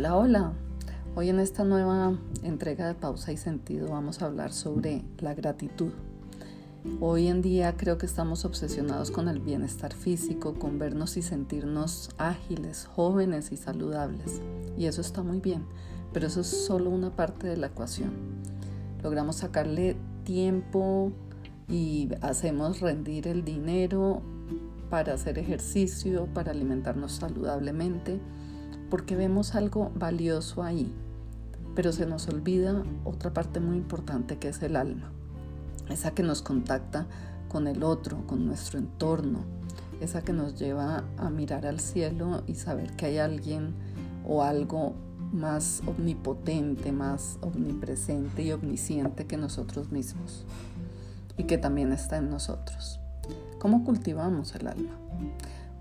Hola, hola. Hoy en esta nueva entrega de Pausa y Sentido vamos a hablar sobre la gratitud. Hoy en día creo que estamos obsesionados con el bienestar físico, con vernos y sentirnos ágiles, jóvenes y saludables. Y eso está muy bien, pero eso es solo una parte de la ecuación. Logramos sacarle tiempo y hacemos rendir el dinero para hacer ejercicio, para alimentarnos saludablemente porque vemos algo valioso ahí, pero se nos olvida otra parte muy importante que es el alma, esa que nos contacta con el otro, con nuestro entorno, esa que nos lleva a mirar al cielo y saber que hay alguien o algo más omnipotente, más omnipresente y omnisciente que nosotros mismos y que también está en nosotros. ¿Cómo cultivamos el alma?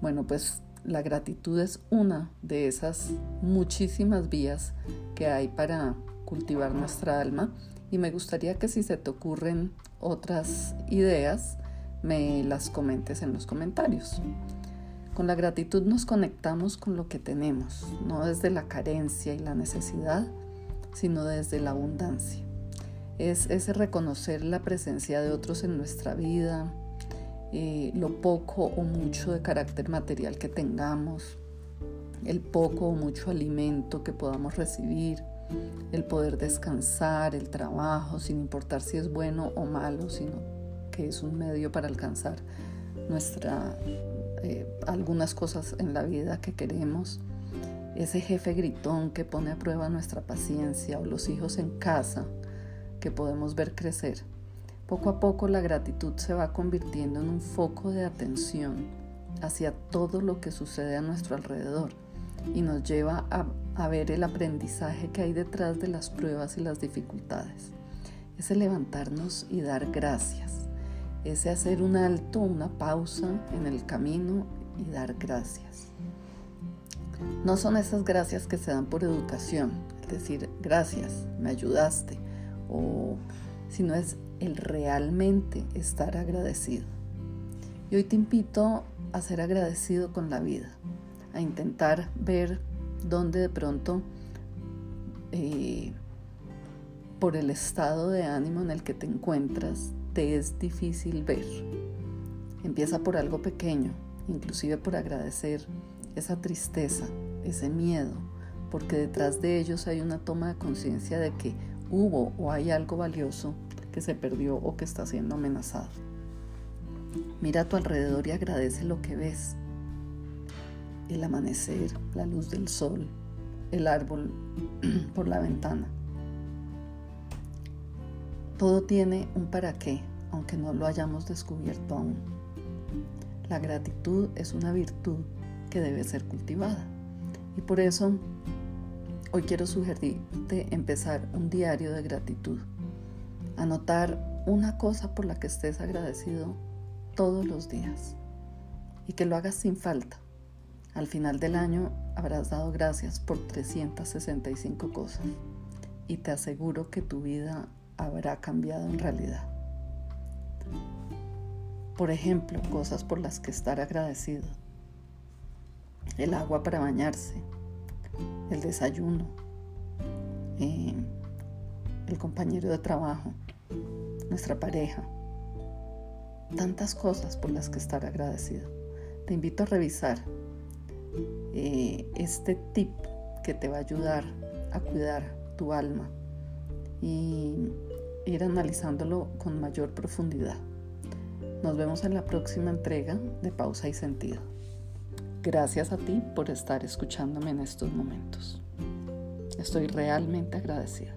Bueno, pues la gratitud es una de esas muchísimas vías que hay para cultivar nuestra alma y me gustaría que si se te ocurren otras ideas, me las comentes en los comentarios. Con la gratitud nos conectamos con lo que tenemos, no desde la carencia y la necesidad, sino desde la abundancia. Es ese reconocer la presencia de otros en nuestra vida, eh, lo poco o mucho de carácter material que tengamos, el poco o mucho alimento que podamos recibir, el poder descansar, el trabajo, sin importar si es bueno o malo, sino que es un medio para alcanzar nuestra, eh, algunas cosas en la vida que queremos. Ese jefe gritón que pone a prueba nuestra paciencia o los hijos en casa que podemos ver crecer. Poco a poco la gratitud se va convirtiendo en un foco de atención hacia todo lo que sucede a nuestro alrededor y nos lleva a, ver el aprendizaje que hay detrás de las pruebas y las dificultades. Ese levantarnos y dar gracias, ese hacer un alto, una pausa en el camino y dar gracias. No son esas gracias que se dan por educación, es decir, gracias, me ayudaste, o sino es el realmente estar agradecido. Y hoy te invito a ser agradecido con la vida, a intentar ver dónde de pronto, eh, por el estado de ánimo en el que te encuentras, te es difícil ver. Empieza por algo pequeño, inclusive por agradecer esa tristeza, ese miedo, porque detrás de ellos hay una toma de conciencia de que hubo o hay algo valioso que se perdió o que está siendo amenazado. Mira a tu alrededor y agradece lo que ves. El amanecer, la luz del sol, el árbol por la ventana. Todo tiene un para qué, aunque no lo hayamos descubierto aún. La gratitud es una virtud que debe ser cultivada. Y por eso hoy quiero sugerirte empezar un diario de gratitud anotar una cosa por la que estés agradecido todos los días y que lo hagas sin falta. Al final del año habrás dado gracias por 365 cosas y te aseguro que tu vida habrá cambiado en realidad. Por ejemplo, cosas por las que estar agradecido. El agua para bañarse, el desayuno, eh, el compañero de trabajo, nuestra pareja. Tantas cosas por las que estar agradecido. Te invito a revisar eh, este tip que te va a ayudar a cuidar tu alma y ir analizándolo con mayor profundidad. Nos vemos en la próxima entrega de Pausa y Sentido. Gracias a ti por estar escuchándome en estos momentos. Estoy realmente agradecida.